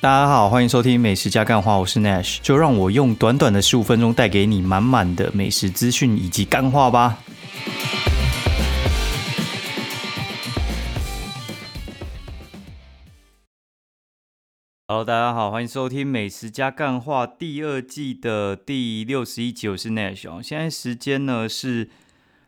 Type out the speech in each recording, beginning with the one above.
大家好，欢迎收听《美食加干话》，我是 Nash，就让我用短短的十五分钟带给你满满的美食资讯以及干话吧。Hello，大家好，欢迎收听《美食加干话》第二季的第六十一集，我是 Nash。现在时间呢是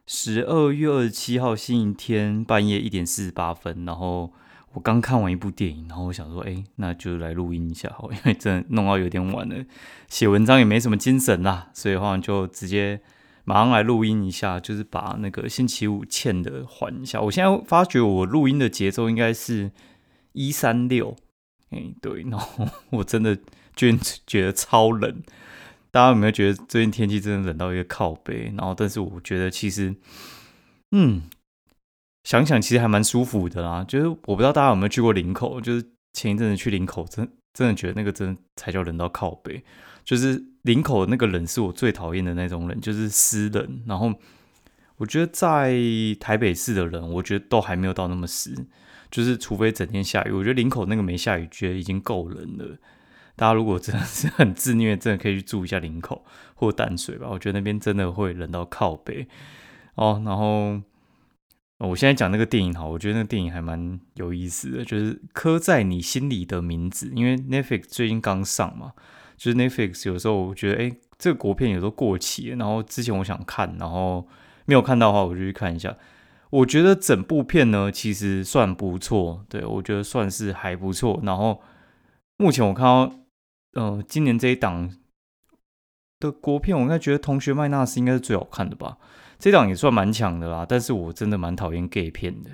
十二月二十七号星期天半夜一点四十八分，然后。我刚看完一部电影，然后我想说，哎，那就来录音一下好，因为真的弄到有点晚了，写文章也没什么精神啦，所以的话就直接马上来录音一下，就是把那个星期五欠的还一下。我现在发觉我录音的节奏应该是一三六，哎，对，然后我真的最近觉得超冷，大家有没有觉得最近天气真的冷到一个靠背？然后，但是我觉得其实，嗯。想想其实还蛮舒服的啦，就是我不知道大家有没有去过林口，就是前一阵子去林口，真真的觉得那个真才叫冷到靠背。就是林口那个冷是我最讨厌的那种冷，就是湿冷。然后我觉得在台北市的人，我觉得都还没有到那么湿，就是除非整天下雨。我觉得林口那个没下雨，觉得已经够冷了。大家如果真的是很自虐，真的可以去住一下林口或淡水吧，我觉得那边真的会冷到靠背哦。然后。我现在讲那个电影哈，我觉得那个电影还蛮有意思的，就是刻在你心里的名字。因为 Netflix 最近刚上嘛，就是 Netflix 有时候我觉得，哎，这个国片有时候过期，然后之前我想看，然后没有看到的话，我就去看一下。我觉得整部片呢，其实算不错，对我觉得算是还不错。然后目前我看到，呃，今年这一档的国片，我应该觉得《同学麦纳斯》应该是最好看的吧。这档也算蛮强的啦，但是我真的蛮讨厌 gay 片的。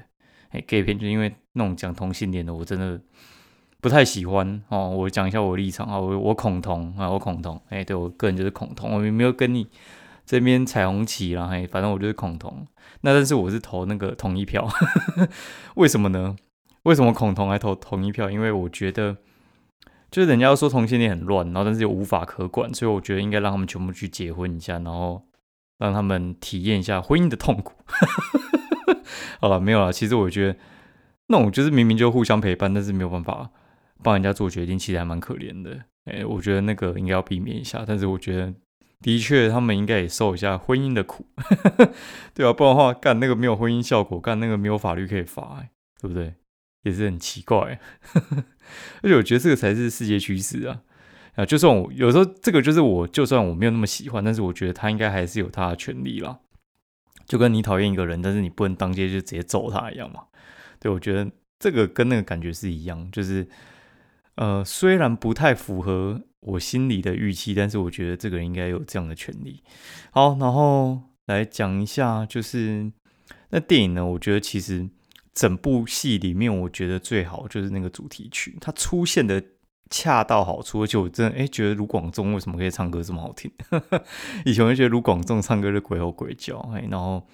哎，gay 片就因为那种讲同性恋的，我真的不太喜欢哦。我讲一下我立场啊，我我恐同啊，我恐同。哎，对我个人就是恐同，我没有跟你这边彩虹旗啦。嘿，反正我就是恐同。那但是我是投那个同一票，为什么呢？为什么恐同还投同一票？因为我觉得就是人家说同性恋很乱，然后但是又无法可管，所以我觉得应该让他们全部去结婚一下，然后。让他们体验一下婚姻的痛苦。好了，没有了。其实我觉得那种就是明明就互相陪伴，但是没有办法帮人家做决定，其实还蛮可怜的。哎，我觉得那个应该要避免一下。但是我觉得的确他们应该也受一下婚姻的苦，对啊，不然的话干那个没有婚姻效果，干那个没有法律可以罚，对不对？也是很奇怪。而且我觉得这个才是世界趋势啊。啊，就算我有时候这个就是我，就算我没有那么喜欢，但是我觉得他应该还是有他的权利啦。就跟你讨厌一个人，但是你不能当街就直接揍他一样嘛。对，我觉得这个跟那个感觉是一样，就是呃，虽然不太符合我心里的预期，但是我觉得这个人应该有这样的权利。好，然后来讲一下，就是那电影呢，我觉得其实整部戏里面，我觉得最好就是那个主题曲，它出现的。恰到好处，而且我真的哎，觉得卢广仲为什么可以唱歌这么好听？以前我就觉得卢广仲唱歌是鬼吼鬼叫，哎，然后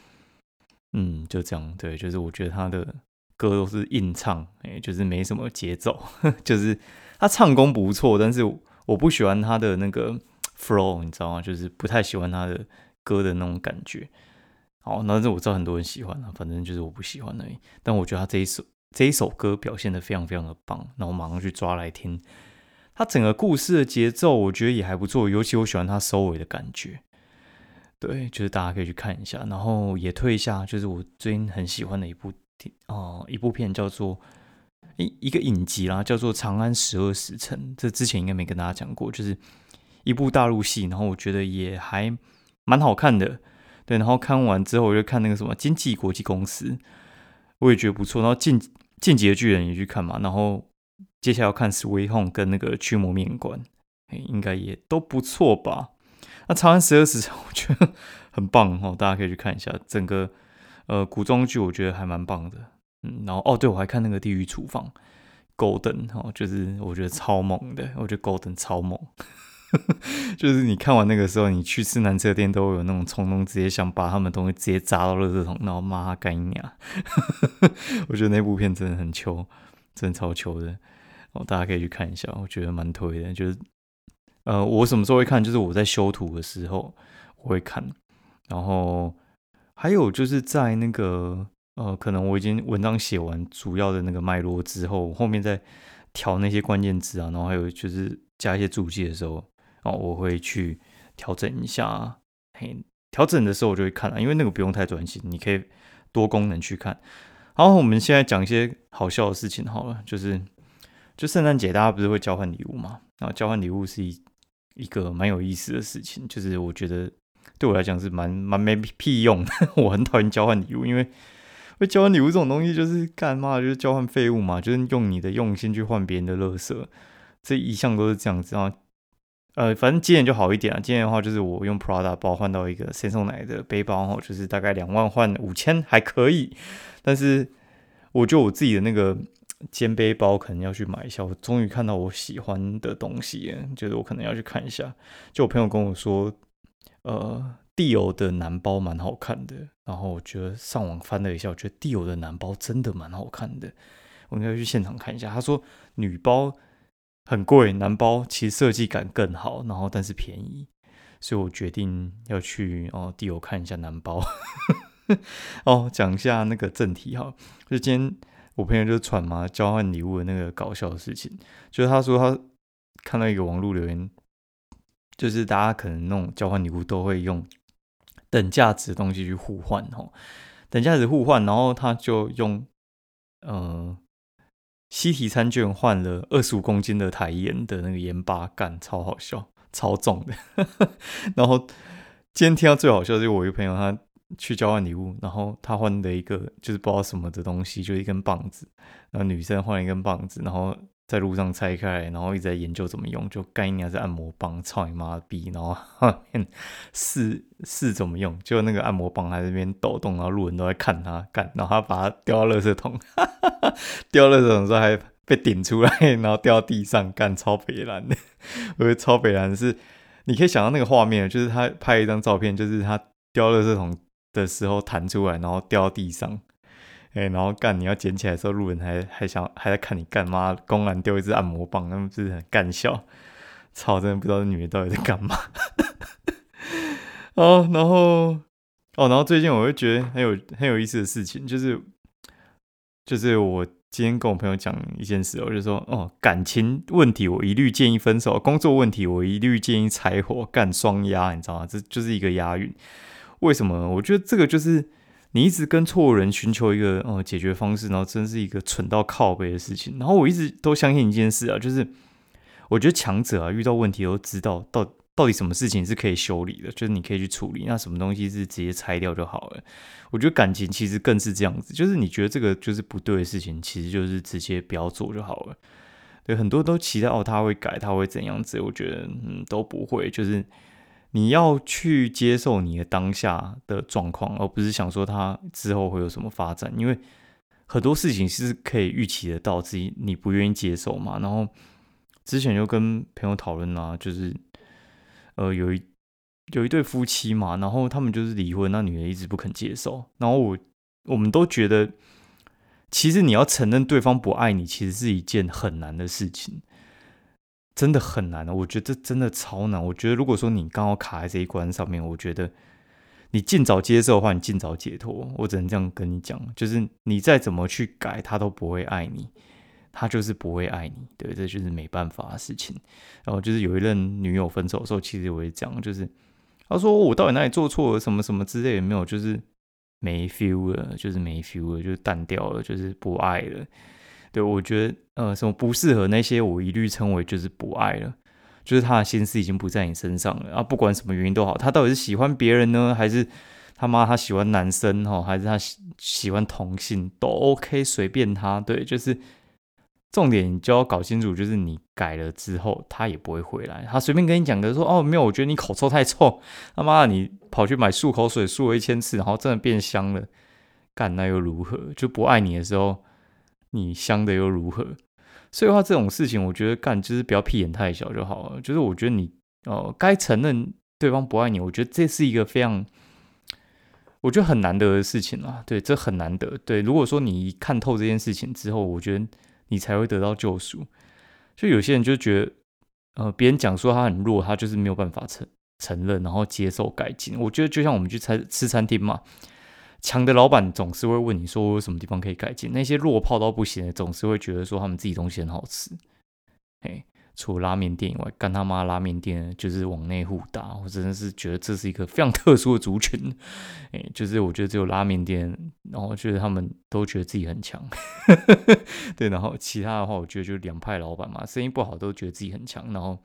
嗯，就这样，对，就是我觉得他的歌都是硬唱，哎，就是没什么节奏，就是他唱功不错，但是我不喜欢他的那个 flow，你知道吗？就是不太喜欢他的歌的那种感觉。好，那这我知道很多人喜欢啊，反正就是我不喜欢而已。但我觉得他这一首。这一首歌表现的非常非常的棒，然后马上去抓来听。它整个故事的节奏，我觉得也还不错，尤其我喜欢它收尾的感觉。对，就是大家可以去看一下，然后也推一下，就是我最近很喜欢的一部哦，一部片叫做一一个影集啦，叫做《长安十二时辰》。这之前应该没跟大家讲过，就是一部大陆戏，然后我觉得也还蛮好看的。对，然后看完之后，我就看那个什么经济国际公司，我也觉得不错。然后近。进击的巨人也去看嘛，然后接下来要看《Sweet Home》跟那个《驱魔面馆》，应该也都不错吧？那《长安十二时辰》我觉得很棒哦，大家可以去看一下。整个呃古装剧我觉得还蛮棒的，嗯，然后哦，对我还看那个《地狱厨房》，Golden 哦，就是我觉得超猛的，我觉得 Golden 超猛。就是你看完那个时候，你去吃南车店都有那种冲动，直接想把他们东西直接砸到垃圾桶，然后骂他干娘。我觉得那部片真的很秋，真超秋的哦，大家可以去看一下，我觉得蛮推的。就是呃，我什么时候会看？就是我在修图的时候我会看，然后还有就是在那个呃，可能我已经文章写完主要的那个脉络之后，后面再。调那些关键字啊，然后还有就是加一些注记的时候，哦，我会去调整一下。嘿，调整的时候我就会看了，因为那个不用太专心，你可以多功能去看。好，我们现在讲一些好笑的事情好了，就是就圣诞节大家不是会交换礼物嘛？然后交换礼物是一一个蛮有意思的事情，就是我觉得对我来讲是蛮蛮没屁用的，我很讨厌交换礼物，因为。会交换礼物这种东西就是干嘛？就是交换废物嘛，就是用你的用心去换别人的乐色，这一向都是这样子啊。呃，反正今年就好一点啊。今年的话，就是我用 Prada 包换到一个先送奶的背包，哈，就是大概两万换五千还可以。但是我觉得我自己的那个肩背包可能要去买一下。我终于看到我喜欢的东西，就是我可能要去看一下。就我朋友跟我说，呃。帝欧的男包蛮好看的，然后我觉得上网翻了一下，我觉得帝欧的男包真的蛮好看的，我应该去现场看一下。他说女包很贵，男包其实设计感更好，然后但是便宜，所以我决定要去哦地欧看一下男包。哦，讲一下那个正题哈，就今天我朋友就传嘛交换礼物的那个搞笑的事情，就是他说他看到一个网络留言，就是大家可能那种交换礼物都会用。等价值的东西去互换哦，等价值互换，然后他就用呃西提餐券换了二十五公斤的台盐的那个盐巴干，超好笑，超重的。然后今天听到最好笑就是我一个朋友他去交换礼物，然后他换的一个就是不知道什么的东西，就一根棒子，然后女生换了一根棒子，然后。在路上拆开，然后一直在研究怎么用，就概念是按摩棒，操你妈逼！然后试试怎么用，就那个按摩棒在那边抖动，然后路人都在看他干，然后他把它丢到垃圾桶，丢垃圾桶时候还被顶出来，然后掉到地上干，超北蓝的。我觉得超北蓝是，你可以想到那个画面，就是他拍一张照片，就是他掉垃圾桶的时候弹出来，然后掉到地上。哎，然后干，你要捡起来的时候，路人还还想还在看你干嘛？公然丢一支按摩棒，他们是很干笑。操，真的不知道这女的到底在干嘛。哦，然后哦，然后最近我会觉得很有很有意思的事情，就是就是我今天跟我朋友讲一件事，我就说哦，感情问题我一律建议分手，工作问题我一律建议柴火干双压，你知道吗？这就是一个押韵。为什么？我觉得这个就是。你一直跟错误人寻求一个呃解决方式，然后真是一个蠢到靠背的事情。然后我一直都相信一件事啊，就是我觉得强者啊遇到问题都知道到到底什么事情是可以修理的，就是你可以去处理。那什么东西是直接拆掉就好了。我觉得感情其实更是这样子，就是你觉得这个就是不对的事情，其实就是直接不要做就好了。对，很多都期待哦他会改，他会怎样子？我觉得嗯都不会，就是。你要去接受你的当下的状况，而不是想说他之后会有什么发展，因为很多事情是可以预期得到，自己你不愿意接受嘛。然后之前就跟朋友讨论啊，就是呃有一有一对夫妻嘛，然后他们就是离婚，那女的一直不肯接受，然后我我们都觉得，其实你要承认对方不爱你，其实是一件很难的事情。真的很难，我觉得真的超难。我觉得如果说你刚好卡在这一关上面，我觉得你尽早接受的话，你尽早解脱。我只能这样跟你讲，就是你再怎么去改，他都不会爱你，他就是不会爱你。对，这就是没办法的事情。然后就是有一任女友分手的时候，其实我也讲，就是他说我到底哪里做错了，什么什么之类的没有，就是没 feel 了，就是没 feel 了，就是淡掉了，就是不爱了。对，我觉得呃，什么不适合那些，我一律称为就是不爱了，就是他的心思已经不在你身上了啊。不管什么原因都好，他到底是喜欢别人呢，还是他妈他喜欢男生哈，还是他喜喜欢同性都 OK，随便他。对，就是重点你就要搞清楚，就是你改了之后，他也不会回来。他随便跟你讲的说哦，没有，我觉得你口臭太臭。他妈你跑去买漱口水漱了一千次，然后真的变香了，干那又如何？就不爱你的时候。你香的又如何？所以话这种事情，我觉得干就是不要屁眼太小就好了。就是我觉得你哦，该承认对方不爱你，我觉得这是一个非常，我觉得很难得的事情啊。对，这很难得。对，如果说你看透这件事情之后，我觉得你才会得到救赎。就有些人就觉得，呃，别人讲说他很弱，他就是没有办法承承认，然后接受改进。我觉得就像我们去餐吃餐厅嘛。强的老板总是会问你说有什么地方可以改进，那些弱泡到不行的总是会觉得说他们自己东西很好吃。哎，除了拉面店以外，干他妈拉面店就是往内互打，我真的是觉得这是一个非常特殊的族群。哎，就是我觉得只有拉面店，然后觉得他们都觉得自己很强。对，然后其他的话，我觉得就两派老板嘛，生意不好都觉得自己很强，然后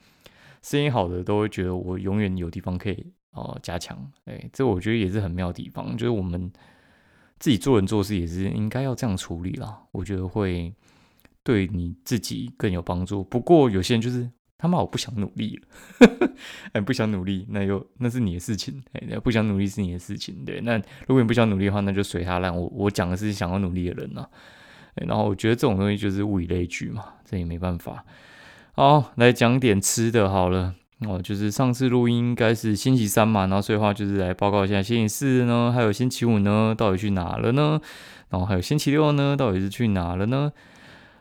生意好的都会觉得我永远有地方可以。哦，加强，哎，这我觉得也是很妙的地方，就是我们自己做人做事也是应该要这样处理啦。我觉得会对你自己更有帮助。不过有些人就是他妈我不想努力了，哎，不想努力，那又那是你的事情，哎，不想努力是你的事情，对。那如果你不想努力的话，那就随他烂。我我讲的是想要努力的人呐，然后我觉得这种东西就是物以类聚嘛，这也没办法。好，来讲点吃的好了。哦，就是上次录音应该是星期三嘛，然后所以话就是来报告一下星期四呢，还有星期五呢，到底去哪了呢？然后还有星期六呢，到底是去哪了呢？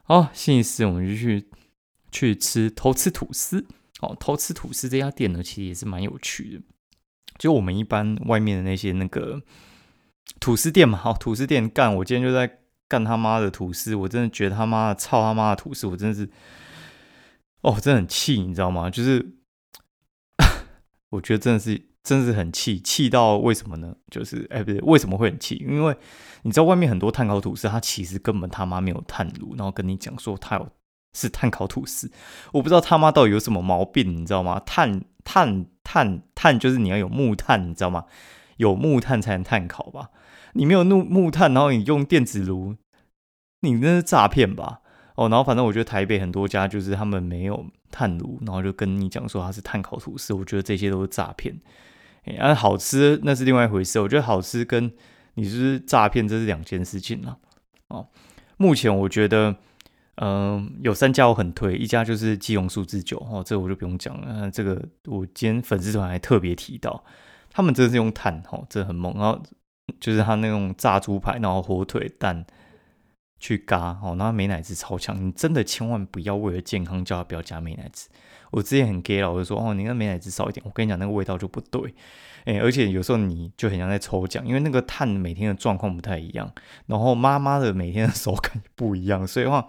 哦，星期四我们就去去吃偷吃吐司。哦，偷吃吐司这家店呢，其实也是蛮有趣的。就我们一般外面的那些那个吐司店嘛，好，吐司店干，我今天就在干他妈的吐司，我真的觉得他妈的操他妈的吐司，我真的是，哦，真的很气，你知道吗？就是。我觉得真的是，真的是很气，气到为什么呢？就是，哎，不对，为什么会很气？因为你知道外面很多碳烤吐司，它其实根本他妈没有炭炉，然后跟你讲说它有是碳烤吐司，我不知道他妈到底有什么毛病，你知道吗？碳碳碳碳就是你要有木炭，你知道吗？有木炭才能碳烤吧？你没有木木炭，然后你用电子炉，你那是诈骗吧？哦，然后反正我觉得台北很多家就是他们没有炭炉，然后就跟你讲说它是碳烤吐司，我觉得这些都是诈骗。哎，好吃那是另外一回事，我觉得好吃跟你是诈骗这是两件事情了。哦，目前我觉得，嗯，有三家我很推，一家就是基隆数字酒，哦，这个我就不用讲了。这个我今天粉丝团还特别提到，他们真的是用炭，哦，这很猛。然后就是他那种炸猪排，然后火腿蛋。去嘎哦，那美奶滋超强，你真的千万不要为了健康叫他不要加美奶滋。我之前很 gay 了，我就说哦，你那美奶滋少一点，我跟你讲那个味道就不对。哎，而且有时候你就很像在抽奖，因为那个碳每天的状况不太一样，然后妈妈的每天的手感也不一样，所以话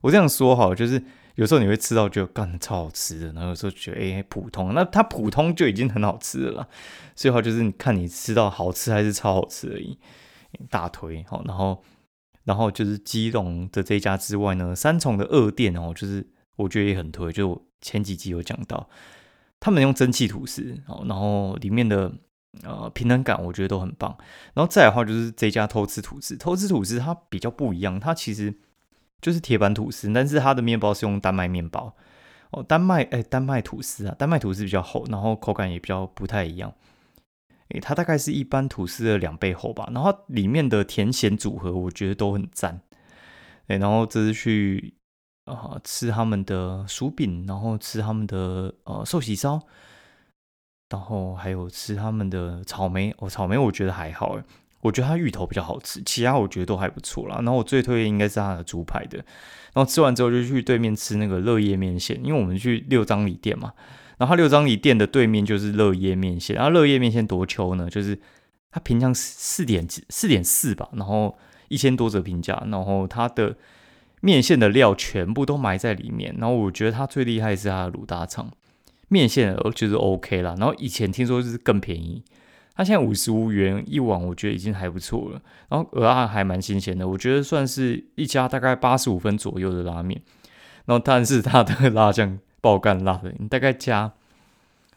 我这样说哈，就是有时候你会吃到就干超好吃的，然后有时候觉得哎普通，那它普通就已经很好吃了，所以话就是你看你吃到好吃还是超好吃而已，大推好，然后。然后就是基隆的这一家之外呢，三重的二店哦，就是我觉得也很推，就前几集有讲到，他们用蒸汽吐司哦，然后里面的呃平衡感我觉得都很棒。然后再的话就是这家偷吃吐司，偷吃吐司它比较不一样，它其实就是铁板吐司，但是它的面包是用丹麦面包哦，丹麦哎丹麦吐司啊，丹麦吐司比较厚，然后口感也比较不太一样。它大概是一般吐司的两倍厚吧，然后里面的甜咸组合我觉得都很赞。哎，然后这是去啊吃他们的薯饼，然后吃他们的呃寿喜烧，然后还有吃他们的草莓。哦，草莓我觉得还好哎，我觉得它芋头比较好吃，其他我觉得都还不错啦。然后我最推荐应该是它的猪排的。然后吃完之后就去对面吃那个乐业面线，因为我们去六张里店嘛。然后六张里店的对面就是乐业面线，然后乐业面线多秋呢，就是它评价四点四点四吧，然后一千多折评价，然后它的面线的料全部都埋在里面，然后我觉得它最厉害是它的卤大肠面线，就是 OK 啦。然后以前听说是更便宜，它现在五十五元一碗，我觉得已经还不错了。然后鹅啊还蛮新鲜的，我觉得算是一家大概八十五分左右的拉面。然后但是它的辣酱。爆干辣的，你大概加，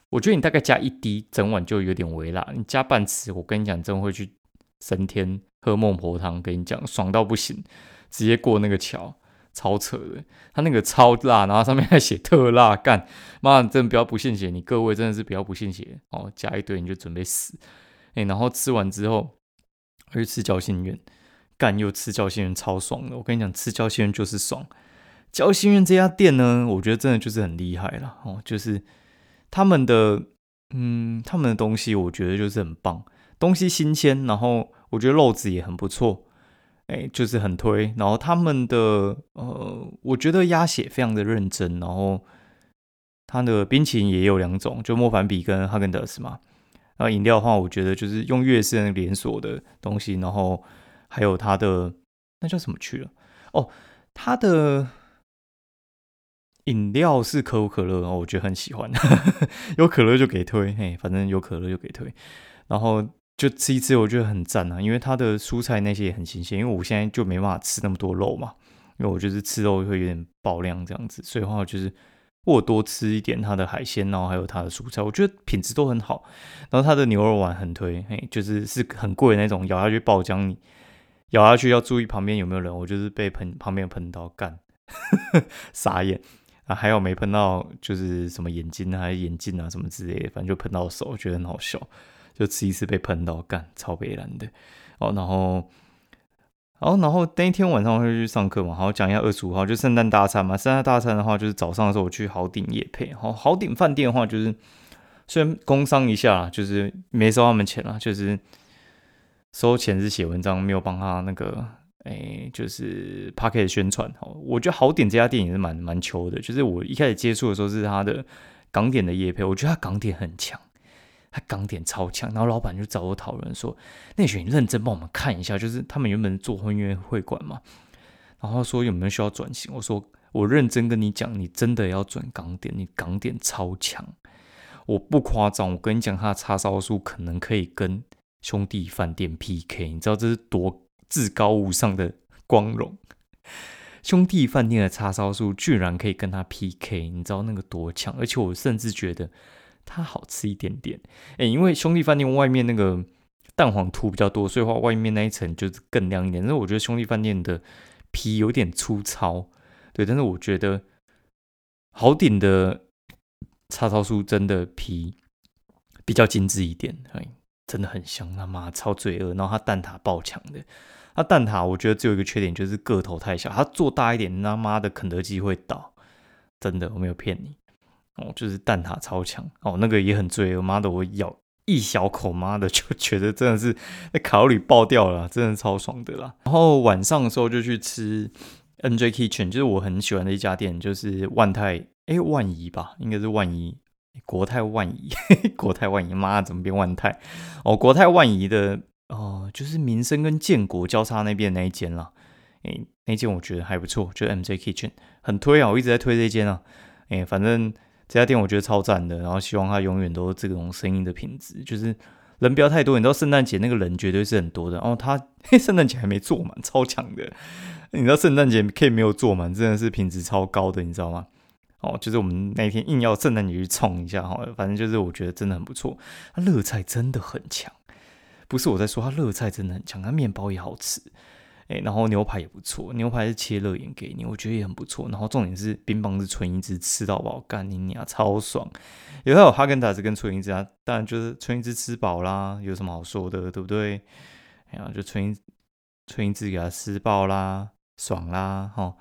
我觉得你大概加一滴，整碗就有点微辣。你加半匙，我跟你讲，真会去升天喝孟婆汤。跟你讲，爽到不行，直接过那个桥，超扯的。他那个超辣，然后上面还写特辣，干妈真的不要不信邪，你各位真的是不要不信邪哦，加一堆你就准备死。哎，然后吃完之后，去吃交心苑，干又吃交心苑，超爽的。我跟你讲，吃交心苑就是爽。交心苑这家店呢，我觉得真的就是很厉害了哦，就是他们的嗯，他们的东西我觉得就是很棒，东西新鲜，然后我觉得肉质也很不错，哎，就是很推。然后他们的呃，我觉得鸭血非常的认真，然后它的冰淇淋也有两种，就莫凡比跟哈根达斯嘛。然后饮料的话，我觉得就是用悦式连锁的东西，然后还有它的那叫什么去了？哦，它的饮料是可口可乐，我觉得很喜欢，有可乐就给推，嘿，反正有可乐就给推，然后就吃一吃，我觉得很赞啊，因为它的蔬菜那些也很新鲜，因为我现在就没办法吃那么多肉嘛，因为我就是吃肉会有点爆量这样子，所以的话就是。我多吃一点它的海鲜，然后还有它的蔬菜，我觉得品质都很好。然后它的牛肉丸很推，嘿，就是是很贵那种，咬下去爆浆，你咬下去要注意旁边有没有人。我就是被喷，旁边喷到干，傻眼啊！还有没喷到，就是什么眼睛啊、眼镜啊什么之类的，反正就喷到手，觉得很好笑。就吃一次被喷到干，超悲蓝的哦，然后。好，然后那一天晚上会去上课嘛？好，讲一下二十五号就圣诞大餐嘛。圣诞大餐的话，就是早上的时候我去豪鼎夜配。好，豪鼎饭店的话，就是虽然工商一下，就是没收他们钱啦，就是收钱是写文章，没有帮他那个，哎，就是 p a c k e t 宣传。好，我觉得好点这家店也是蛮蛮球的，就是我一开始接触的时候是他的港点的夜配，我觉得他港点很强。他港点超强，然后老板就找我讨论说：“内选，你认真帮我们看一下，就是他们原本做婚约会馆嘛，然后说有没有需要转型？我说我认真跟你讲，你真的要转港点，你港点超强，我不夸张，我跟你讲，他的叉烧酥可能可以跟兄弟饭店 PK，你知道这是多至高无上的光荣？兄弟饭店的叉烧酥居然可以跟他 PK，你知道那个多强？而且我甚至觉得。”它好吃一点点，哎，因为兄弟饭店外面那个蛋黄涂比较多，所以话外面那一层就是更亮一点。但是我觉得兄弟饭店的皮有点粗糙，对，但是我觉得好点的叉烧酥真的皮比较精致一点，哎，真的很香，他妈超罪恶。然后它蛋挞爆强的，它蛋挞我觉得只有一个缺点就是个头太小，它做大一点，他妈的肯德基会倒，真的我没有骗你。哦，就是蛋挞超强哦，那个也很罪恶。妈的，我咬一小口，妈的就觉得真的是那卡路里爆掉了，真的超爽的啦。然后晚上的时候就去吃 NJ Kitchen，就是我很喜欢的一家店，就是万泰哎万怡吧，应该是万怡国泰万怡，国泰万怡，妈怎么变万泰？哦，国泰万怡的哦，就是民生跟建国交叉那边那一间啦。哎，那间我觉得还不错，就 MJ Kitchen 很推啊，我一直在推这间啊。哎，反正。这家店我觉得超赞的，然后希望它永远都这种声音的品质，就是人不要太多。你知道圣诞节那个人绝对是很多的，然后他圣诞节还没坐满，超强的。你知道圣诞节可以没有坐满，真的是品质超高的，你知道吗？哦，就是我们那一天硬要圣诞节去冲一下哈，反正就是我觉得真的很不错。他热菜真的很强，不是我在说，它热菜真的很强，它面包也好吃。哎，然后牛排也不错，牛排是切热眼给你，我觉得也很不错。然后重点是冰棒是纯一只，吃到饱，干你娘，超爽！有还有哈根达斯跟纯一只啊，当然就是纯一只吃饱啦，有什么好说的，对不对？哎呀，就纯一纯一只给他吃饱啦，爽啦，哈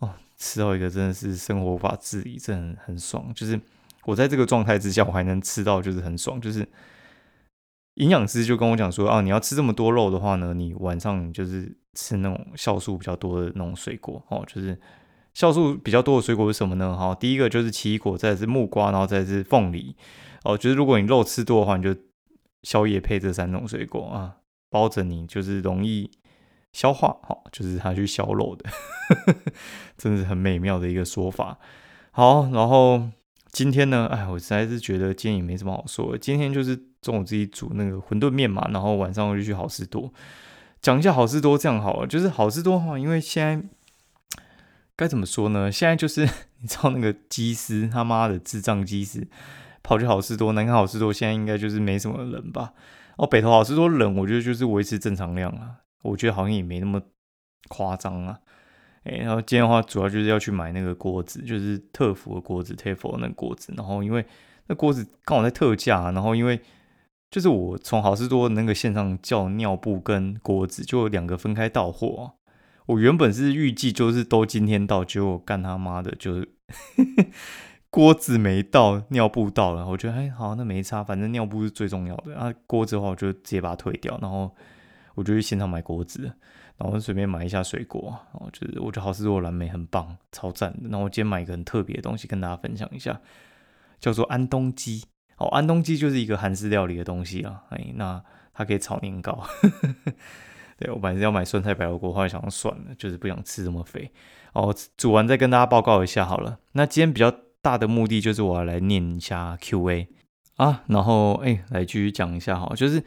哦，吃到一个真的是生活无法自理，真的很爽。就是我在这个状态之下，我还能吃到，就是很爽，就是。营养师就跟我讲说啊，你要吃这么多肉的话呢，你晚上就是吃那种酵素比较多的那种水果哦。就是酵素比较多的水果是什么呢？哈，第一个就是奇异果，再是木瓜，然后再是凤梨哦。就是如果你肉吃多的话，你就宵夜配这三种水果啊，包着你就是容易消化，好，就是它去消肉的，真的是很美妙的一个说法。好，然后今天呢，哎，我实在是觉得今天也没什么好说，今天就是。中午自己煮那个馄饨面嘛，然后晚上我就去好事多讲一下好事多这样好了。就是好事多哈，因为现在该怎么说呢？现在就是 你知道那个机师他妈的智障机师跑去好事多，南看好事多现在应该就是没什么人吧？哦，北投好事多人，我觉得就是维持正常量啊，我觉得好像也没那么夸张啊。哎，然后今天的话主要就是要去买那个锅子，就是特福的锅子 t e f l 那锅子，然后因为那锅子刚好在特价，然后因为就是我从好事多那个线上叫尿布跟锅子，就两个分开到货。我原本是预计就是都今天到，结果干他妈的，就是 锅子没到，尿布到了。我觉得哎，好，那没差，反正尿布是最重要的。啊，锅子的话，我就直接把它退掉，然后我就去现场买锅子，然后随便买一下水果。然后就是我觉得好事多蓝莓很棒，超赞的。然后我今天买一个很特别的东西跟大家分享一下，叫做安东鸡。哦，安东鸡就是一个韩式料理的东西啊，哎，那它可以炒年糕。对我本来是要买酸菜白肉锅，后来想算了，就是不想吃这么肥。哦，煮完再跟大家报告一下好了。那今天比较大的目的就是我要来念一下 Q&A 啊，然后哎，来继续讲一下哈，就是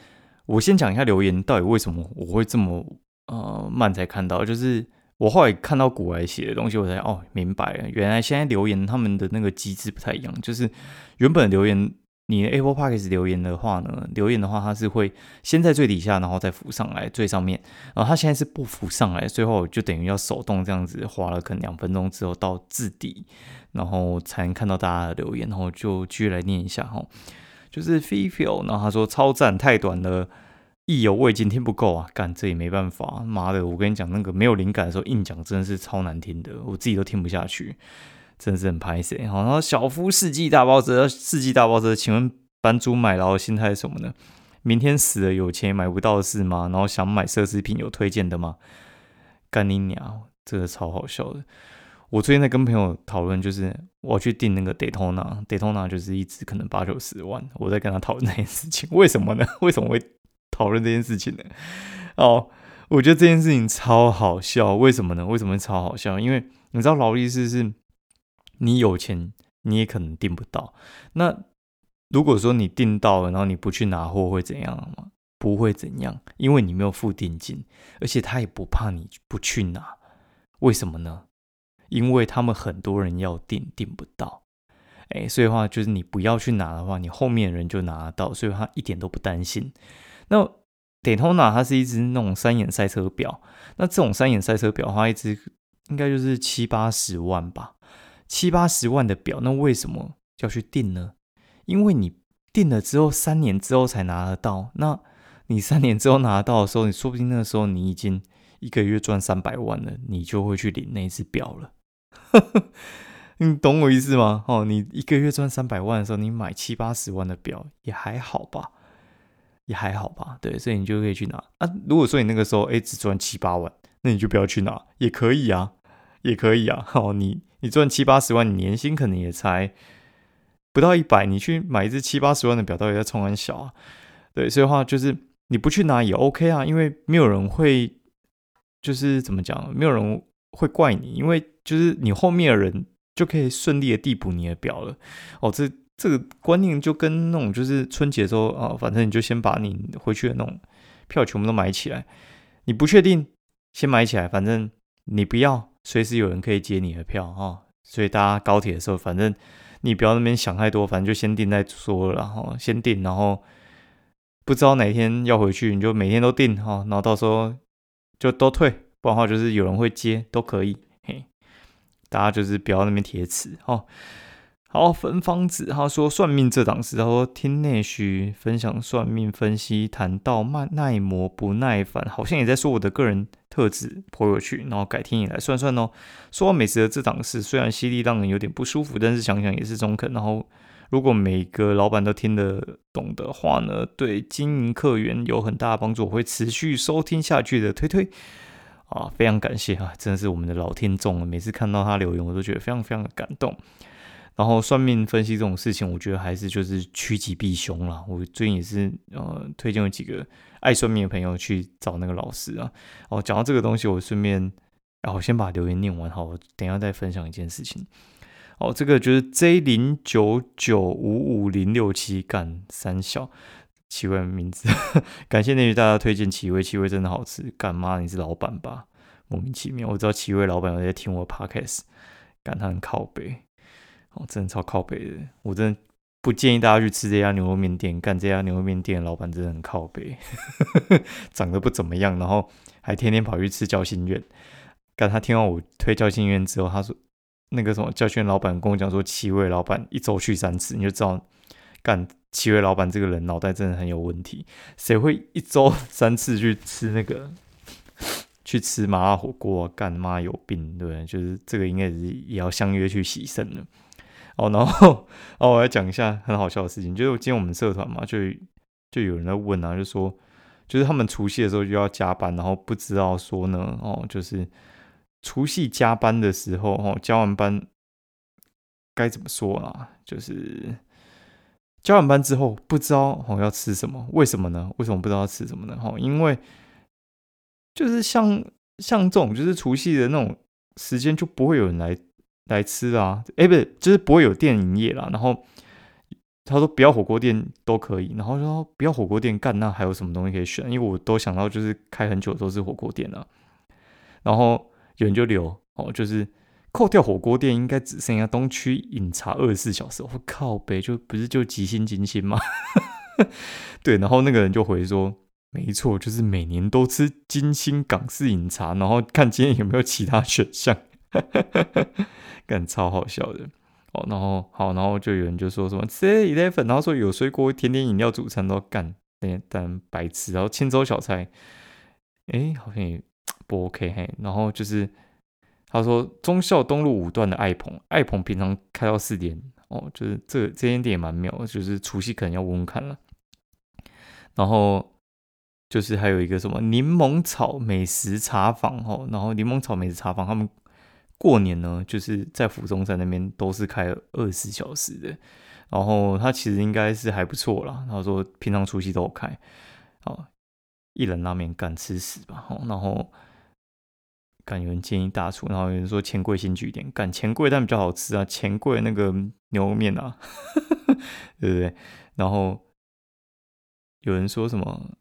我先讲一下留言到底为什么我会这么呃慢才看到，就是我后来看到古来写的东西，我才哦明白了，原来现在留言他们的那个机制不太一样，就是原本留言。你的 Apple Podcast 留言的话呢？留言的话，它是会先在最底下，然后再浮上来最上面。然后它现在是不浮上来，最后就等于要手动这样子划了，可能两分钟之后到字底，然后才能看到大家的留言。然后就继续来念一下哈，就是 Feel，然后他说超赞，太短了，意犹未尽，听不够啊！干这也没办法，妈的，我跟你讲，那个没有灵感的时候硬讲，真的是超难听的，我自己都听不下去。真的是很拍谁？好，然后小夫世纪大包车，世纪大包车，请问版主买牢的心态是什么呢？明天死了有钱也买不到是吗？然后想买奢侈品有推荐的吗？干你娘！这个超好笑的。我最近在跟朋友讨论，就是我去订那个 Daytona，Daytona 就是一只可能八九十万。我在跟他讨论这件事情，为什么呢？为什么会讨论这件事情呢？哦，我觉得这件事情超好笑。为什么呢？为什么会超好笑？因为你知道劳力士是。你有钱，你也可能订不到。那如果说你订到了，然后你不去拿货，会怎样吗？不会怎样，因为你没有付定金，而且他也不怕你不去拿。为什么呢？因为他们很多人要订，订不到。哎，所以话就是你不要去拿的话，你后面人就拿得到，所以他一点都不担心。那 Daytona 它是一只那种三眼赛车表，那这种三眼赛车表，的话一只应该就是七八十万吧。七八十万的表，那为什么要去订呢？因为你订了之后，三年之后才拿得到。那你三年之后拿到的时候，你说不定那个时候你已经一个月赚三百万了，你就会去领那只表了。你懂我意思吗？哦，你一个月赚三百万的时候，你买七八十万的表也还好吧？也还好吧？对，所以你就可以去拿啊。如果说你那个时候哎只赚七八万，那你就不要去拿，也可以啊，也可以啊。哦，你。你赚七八十万，你年薪可能也才不到一百，你去买一只七八十万的表，到底在冲很小啊？对，所以的话就是你不去拿也 OK 啊，因为没有人会，就是怎么讲，没有人会怪你，因为就是你后面的人就可以顺利的递补你的表了。哦，这这个观念就跟那种就是春节时候啊，反正你就先把你回去的那种票全部都买起来，你不确定先买起来，反正你不要。随时有人可以接你的票哈，所以大家高铁的时候，反正你不要那边想太多，反正就先订再说了哈，先订，然后不知道哪天要回去，你就每天都订哈，然后到时候就都退，不然的话就是有人会接都可以，嘿，大家就是不要那边铁齿哦。好，芬芳子他说算命这档事，他说听内需分享算命分析，谈到慢耐磨不耐烦，好像也在说我的个人特质颇有趣，然后改天也来算算哦。说完美食的这档事，虽然犀利让人有点不舒服，但是想想也是中肯。然后如果每个老板都听得懂的话呢，对经营客源有很大的帮助，我会持续收听下去的。推推啊，非常感谢啊，真的是我们的老听众了，每次看到他留言，我都觉得非常非常的感动。然后算命分析这种事情，我觉得还是就是趋吉避凶啦。我最近也是呃推荐了几个爱算命的朋友去找那个老师啊。哦，讲到这个东西，我顺便，然后先把留言念完，好，我等下再分享一件事情。哦，这个就是 J 零九九五五零六七干三小奇怪的名字，感谢那句大家推荐奇味，奇味真的好吃。干妈你是老板吧？莫名其妙，我知道奇味老板有在听我 podcast，感叹靠背。哦，真的超靠北的，我真的不建议大家去吃这家牛肉面店。干这家牛肉面店的老板真的很靠北，长得不怎么样，然后还天天跑去吃教心院。干他听完我推教心院之后，他说那个什么教训老板跟我讲说，七位老板一周去三次，你就知道干七位老板这个人脑袋真的很有问题。谁会一周 三次去吃那个去吃麻辣火锅？干妈有病，对，就是这个应该是也要相约去洗肾了。哦，然后哦，我来讲一下很好笑的事情，就是今天我们社团嘛，就就有人在问啊，就说就是他们除夕的时候就要加班，然后不知道说呢，哦，就是除夕加班的时候，哦，加完班该怎么说啊？就是交完班之后不知道哦要吃什么，为什么呢？为什么不知道吃什么呢？哦，因为就是像像这种就是除夕的那种时间就不会有人来来吃啊，哎，不是，就是不会有店营业啦。然后他说不要火锅店都可以，然后说不要火锅店干，那还有什么东西可以选？因为我都想到就是开很久都是火锅店啊。然后有人就留哦，就是扣掉火锅店，应该只剩下东区饮茶二十四小时。我靠，北就不是就吉星金星吗？对，然后那个人就回说，没错，就是每年都吃金星港式饮茶，然后看今天有没有其他选项，哈 干超好笑的哦。然后好，然后就有人就说什么吃 eleven，然后说有水果、甜点、饮料、主餐都要干，那但白痴。然后青州小菜，哎，好像也。不 OK 嘿，然后就是他说忠孝东路五段的爱朋，爱朋平常开到四点哦，就是这这间店也蛮妙，就是除夕可能要问问看了。然后就是还有一个什么柠檬草美食茶坊哦，然后柠檬草美食茶坊他们过年呢就是在府中山那边都是开二十四小时的，然后他其实应该是还不错啦。他说平常除夕都有开，哦，一人拉面敢吃死吧，然后。敢有人建议大厨，然后有人说钱柜新据点，敢钱柜但比较好吃啊，钱柜那个牛肉面啊，对不对？然后有人说什么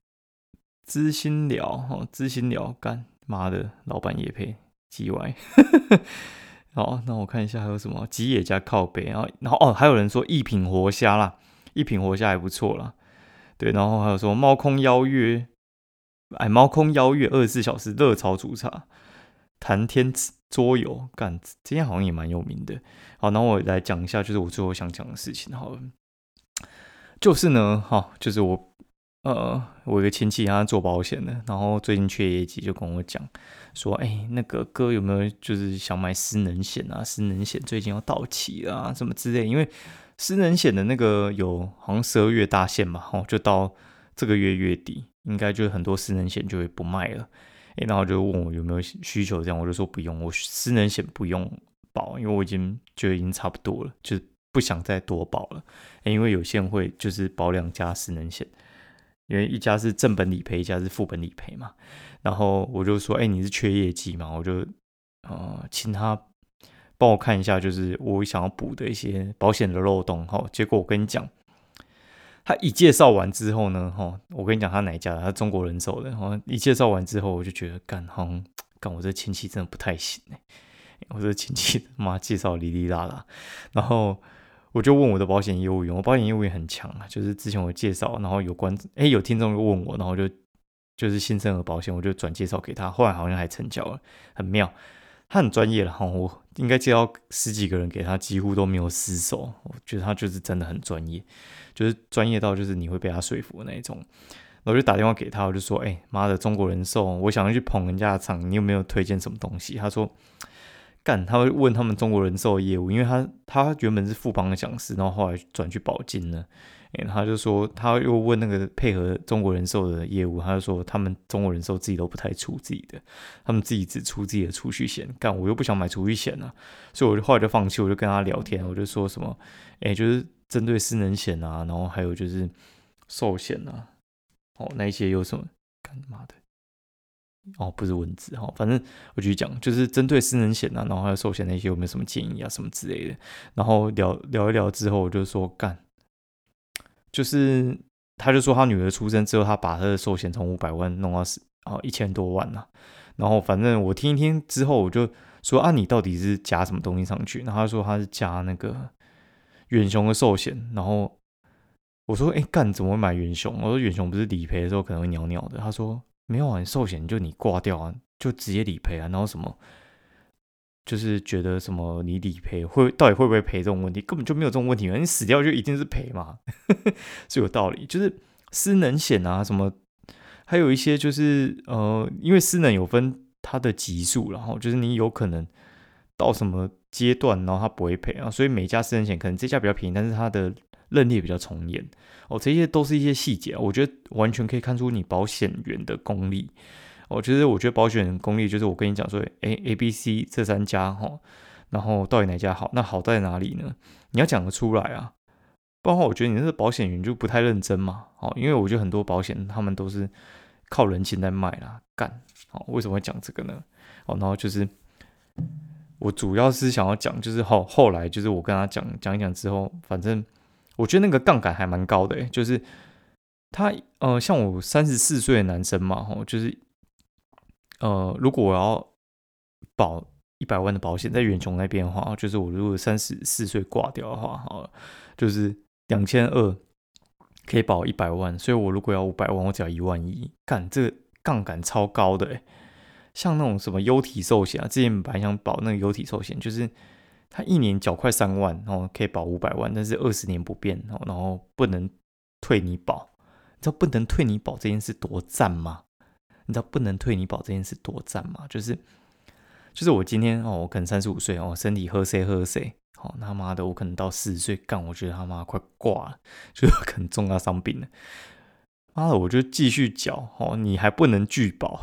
知心聊，哦，知心聊，干妈的老板也配 G Y，好，那我看一下还有什么吉野家靠背，然后然后哦，还有人说一品活虾啦，一品活虾还不错啦，对，然后还有说猫空邀约，哎，猫空邀约二十四小时热炒煮茶。谈天桌游，干，今天好像也蛮有名的。好，那我来讲一下，就是我最后想讲的事情。好了，就是呢，哈，就是我，呃，我一个亲戚他做保险的，然后最近缺业绩，就跟我讲说，哎，那个哥有没有就是想买失能险啊？失能险最近要到期啊，什么之类。因为失能险的那个有好像十二月大限嘛，哦，就到这个月月底，应该就很多失能险就会不卖了。哎，然后就问我有没有需求，这样我就说不用，我私人险不用保，因为我已经就已经差不多了，就是不想再多保了。因为有些人会就是保两家私人险，因为一家是正本理赔，一家是副本理赔嘛。然后我就说，哎，你是缺业绩嘛？我就呃请他帮我看一下，就是我想要补的一些保险的漏洞。哈，结果我跟你讲。他一介绍完之后呢，哈，我跟你讲他哪家的，他中国人寿的。然后一介绍完之后，我就觉得干，好像干我这亲戚真的不太行哎，我这亲戚妈介绍哩哩啦啦。然后我就问我的保险业务员，我保险业务员很强啊，就是之前我介绍，然后有关哎有听众就问我，然后就就是新生儿保险，我就转介绍给他，后来好像还成交了，很妙。他很专业了哈，我应该介绍十几个人给他，几乎都没有失手。我觉得他就是真的很专业。就是专业到就是你会被他说服的那一种，我就打电话给他，我就说：“哎妈的，中国人寿，我想要去捧人家的场，你有没有推荐什么东西？”他说：“干，他会问他们中国人寿业务，因为他他原本是富邦的讲师，然后后来转去保金了。哎，他就说他又问那个配合中国人寿的业务，他就说他们中国人寿自己都不太出自己的，他们自己只出自己的储蓄险。干，我又不想买储蓄险啊，所以我就后来就放弃，我就跟他聊天，我就说什么，哎，就是。针对失能险啊，然后还有就是寿险啊，哦，那些有什么？干妈的，哦，不是文字哈，反正我继续讲，就是针对私人险啊，然后还有寿险那些有没有什么建议啊，什么之类的。然后聊聊一聊之后，我就说干，就是他就说他女儿出生之后，他把他的寿险从五百万弄到是哦一千多万了。然后反正我听一听之后，我就说啊，你到底是加什么东西上去？然后他说他是加那个。远雄的寿险，然后我说：“哎，干怎么会买远雄？”我说：“远雄不是理赔的时候可能会鸟鸟的。”他说：“没有啊，寿险就你挂掉啊，就直接理赔啊。然后什么，就是觉得什么你理赔会到底会不会赔这种问题，根本就没有这种问题啊！你死掉就一定是赔嘛，是有道理。就是失能险啊，什么还有一些就是呃，因为失能有分它的级数，然后就是你有可能到什么。”阶段，然后它不会赔啊，所以每家私人险可能这家比较便宜，但是它的认列比较从严哦，这些都是一些细节，我觉得完全可以看出你保险员的功力。我觉得，我觉得保险功力就是我跟你讲说，哎，A、B、C 这三家哈，然后到底哪家好？那好在哪里呢？你要讲得出来啊，不然的话，我觉得你那个保险员就不太认真嘛。哦，因为我觉得很多保险他们都是靠人情在卖啦，干。哦，为什么会讲这个呢？哦，然后就是我主要是想要讲，就是后后来就是我跟他讲讲一讲之后，反正我觉得那个杠杆还蛮高的，就是他呃，像我三十四岁的男生嘛，吼，就是呃，如果我要保一百万的保险在远雄那边的话，就是我如果三十四岁挂掉的话，好，就是两千二可以保一百万，所以我如果要五百万，我只要一万一，干这个。杠杆超高的，像那种什么优体寿险啊，之前本来想保那个优体寿险，就是他一年缴快三万，然后可以保五百万，但是二十年不变，然后不能退你保。你知道不能退你保这件事多赞吗？你知道不能退你保这件事多赞吗？就是就是我今天哦，我可能三十五岁哦，身体喝谁喝谁，好他妈的，我可能到四十岁干，我觉得他妈快挂了，就是可能重大伤病了。妈的，我就继续缴哦，你还不能拒保，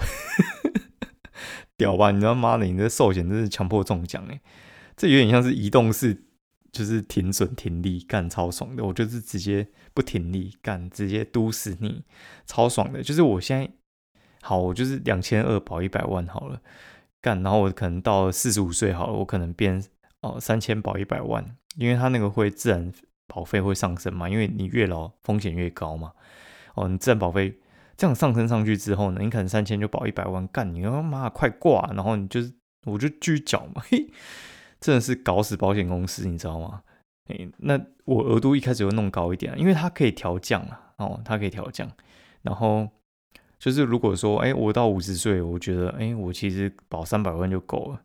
屌吧？你知道妈的，你这寿险真是强迫中奖哎！这有点像是移动式，就是停损停利，干超爽的。我就是直接不停利，干直接嘟死你，超爽的。就是我现在好，我就是两千二保一百万好了，干，然后我可能到四十五岁好了，我可能变哦三千保一百万，因为它那个会自然保费会上升嘛，因为你越老风险越高嘛。哦，你自然保费这样上升上去之后呢，你可能三千就保一百万，干你他妈快挂，然后你就是我就继续缴嘛，嘿，真的是搞死保险公司，你知道吗？哎，那我额度一开始就弄高一点，因为它可以调降啊，哦，它可以调降，然后就是如果说，哎，我到五十岁，我觉得，哎，我其实保三百万就够了，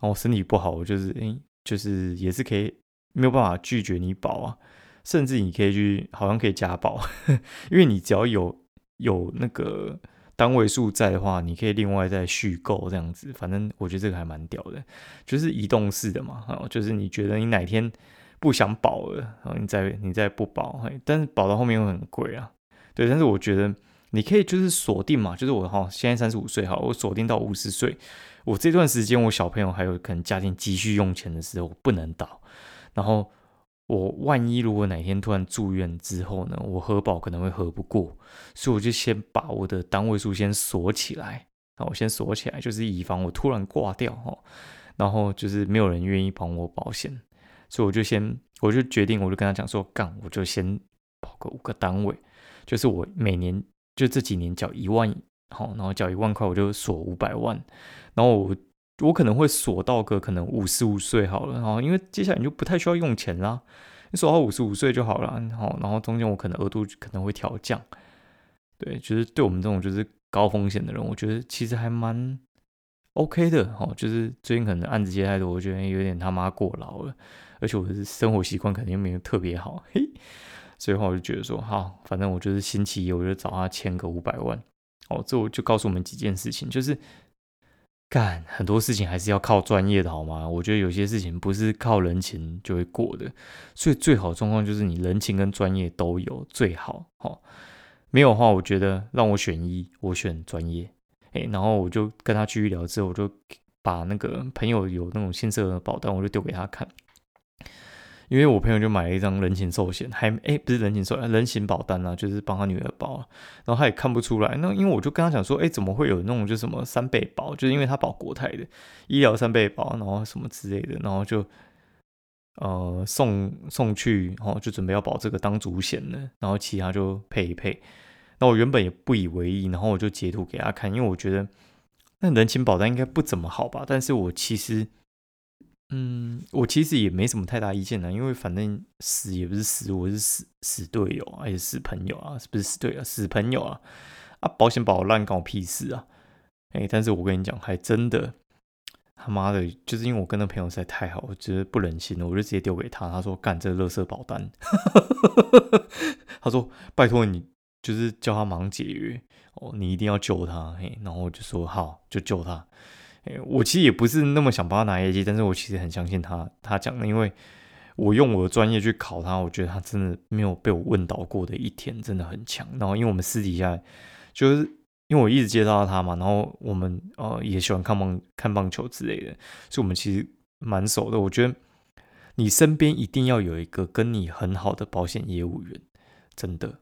然后身体不好，我就是，哎，就是也是可以没有办法拒绝你保啊。甚至你可以去，好像可以加保，因为你只要有有那个单位数在的话，你可以另外再续购这样子。反正我觉得这个还蛮屌的，就是移动式的嘛，啊，就是你觉得你哪天不想保了，然后你再你再不保，但是保到后面会很贵啊。对，但是我觉得你可以就是锁定嘛，就是我哈现在三十五岁哈，我锁定到五十岁，我这段时间我小朋友还有可能家庭急需用钱的时候不能倒，然后。我万一如果哪天突然住院之后呢，我核保可能会核不过，所以我就先把我的单位数先锁起来，好，我先锁起来，就是以防我突然挂掉哈，然后就是没有人愿意帮我保险，所以我就先，我就决定，我就跟他讲说，干，我就先保个五个单位，就是我每年就这几年缴一万，好，然后缴一万块，我就锁五百万，然后我。我可能会锁到个可能五十五岁好了，然后，因为接下来你就不太需要用钱啦，你锁到五十五岁就好了，好，然后中间我可能额度可能会调降，对，就是对我们这种就是高风险的人，我觉得其实还蛮 OK 的，哈，就是最近可能案子接太多，我觉得有点他妈过劳了，而且我的生活习惯肯定没有特别好，嘿，所以话我就觉得说，好，反正我就是星期一我就找他签个五百万，哦，这我就告诉我们几件事情，就是。干很多事情还是要靠专业的，好吗？我觉得有些事情不是靠人情就会过的，所以最好的状况就是你人情跟专业都有最好。哦，没有的话，我觉得让我选一，我选专业。哎，然后我就跟他继续聊之后，我就把那个朋友有那种新设的保单，我就丢给他看。因为我朋友就买了一张人情寿险，还哎不是人情寿险，人情保单啊，就是帮他女儿保，然后他也看不出来。那因为我就跟他讲说，哎，怎么会有那种就什么三倍保，就是因为他保国泰的医疗三倍保，然后什么之类的，然后就呃送送去，然后就准备要保这个当主险的，然后其他就配一配。那我原本也不以为意，然后我就截图给他看，因为我觉得那人情保单应该不怎么好吧，但是我其实。嗯，我其实也没什么太大意见呢，因为反正死也不是死，我是死死队友，还是死朋友啊？是不是死队友？死朋友啊！啊，保险保烂，关我屁事啊！哎，但是我跟你讲，还真的他妈的，就是因为我跟那朋友实在太好，我觉得不忍心了，我就直接丢给他。他说：“干这乐色保单。”他说：“拜托你，就是叫他忙解约哦，你一定要救他。”嘿，然后我就说：“好，就救他。”我其实也不是那么想帮他拿业绩，但是我其实很相信他，他讲的，因为我用我的专业去考他，我觉得他真的没有被我问倒过的一天，真的很强。然后因为我们私底下就是因为我一直介绍他嘛，然后我们呃也喜欢看棒看棒球之类的，所以我们其实蛮熟的。我觉得你身边一定要有一个跟你很好的保险业务员，真的，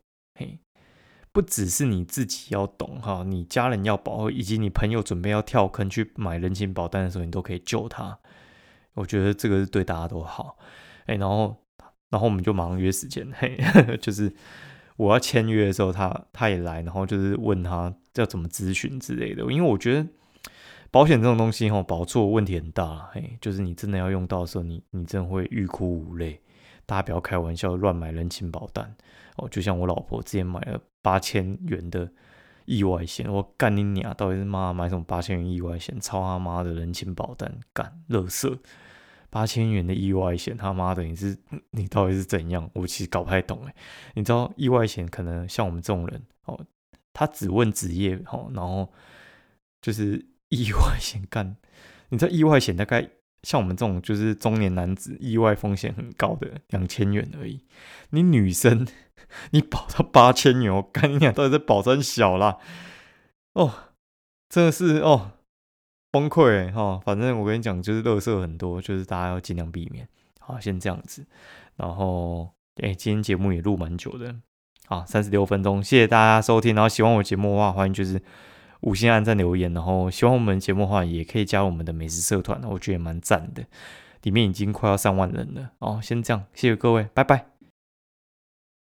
不只是你自己要懂哈，你家人要保，以及你朋友准备要跳坑去买人情保单的时候，你都可以救他。我觉得这个是对大家都好，哎，然后，然后我们就马上约时间，嘿，就是我要签约的时候，他他也来，然后就是问他要怎么咨询之类的，因为我觉得。保险这种东西哈，保错问题很大，嘿，就是你真的要用到的时候，你你真的会欲哭无泪。大家不要开玩笑，乱买人情保单哦。就像我老婆之前买了八千元的意外险，我干你娘！到底是妈买什么八千元意外险？操他妈的人情保单，干乐色！八千元的意外险，他妈的你是你到底是怎样？我其实搞不太懂哎。你知道意外险可能像我们这种人哦，他只问职业哦，然后就是。意外险干，你知道意外险大概像我们这种就是中年男子，意外风险很高的两千元而已。你女生 你保到八千元，我干你俩到底在保真小啦？哦，真的是哦崩溃哈。反正我跟你讲，就是乐色很多，就是大家要尽量避免。好，先这样子。然后哎，今天节目也录蛮久的，好，三十六分钟，谢谢大家收听。然后喜欢我节目的话，欢迎就是。五星按赞留言，然后喜欢我们节目的话，也可以加入我们的美食社团，我觉得也蛮赞的，里面已经快要上万人了哦。先这样，谢谢各位，拜拜。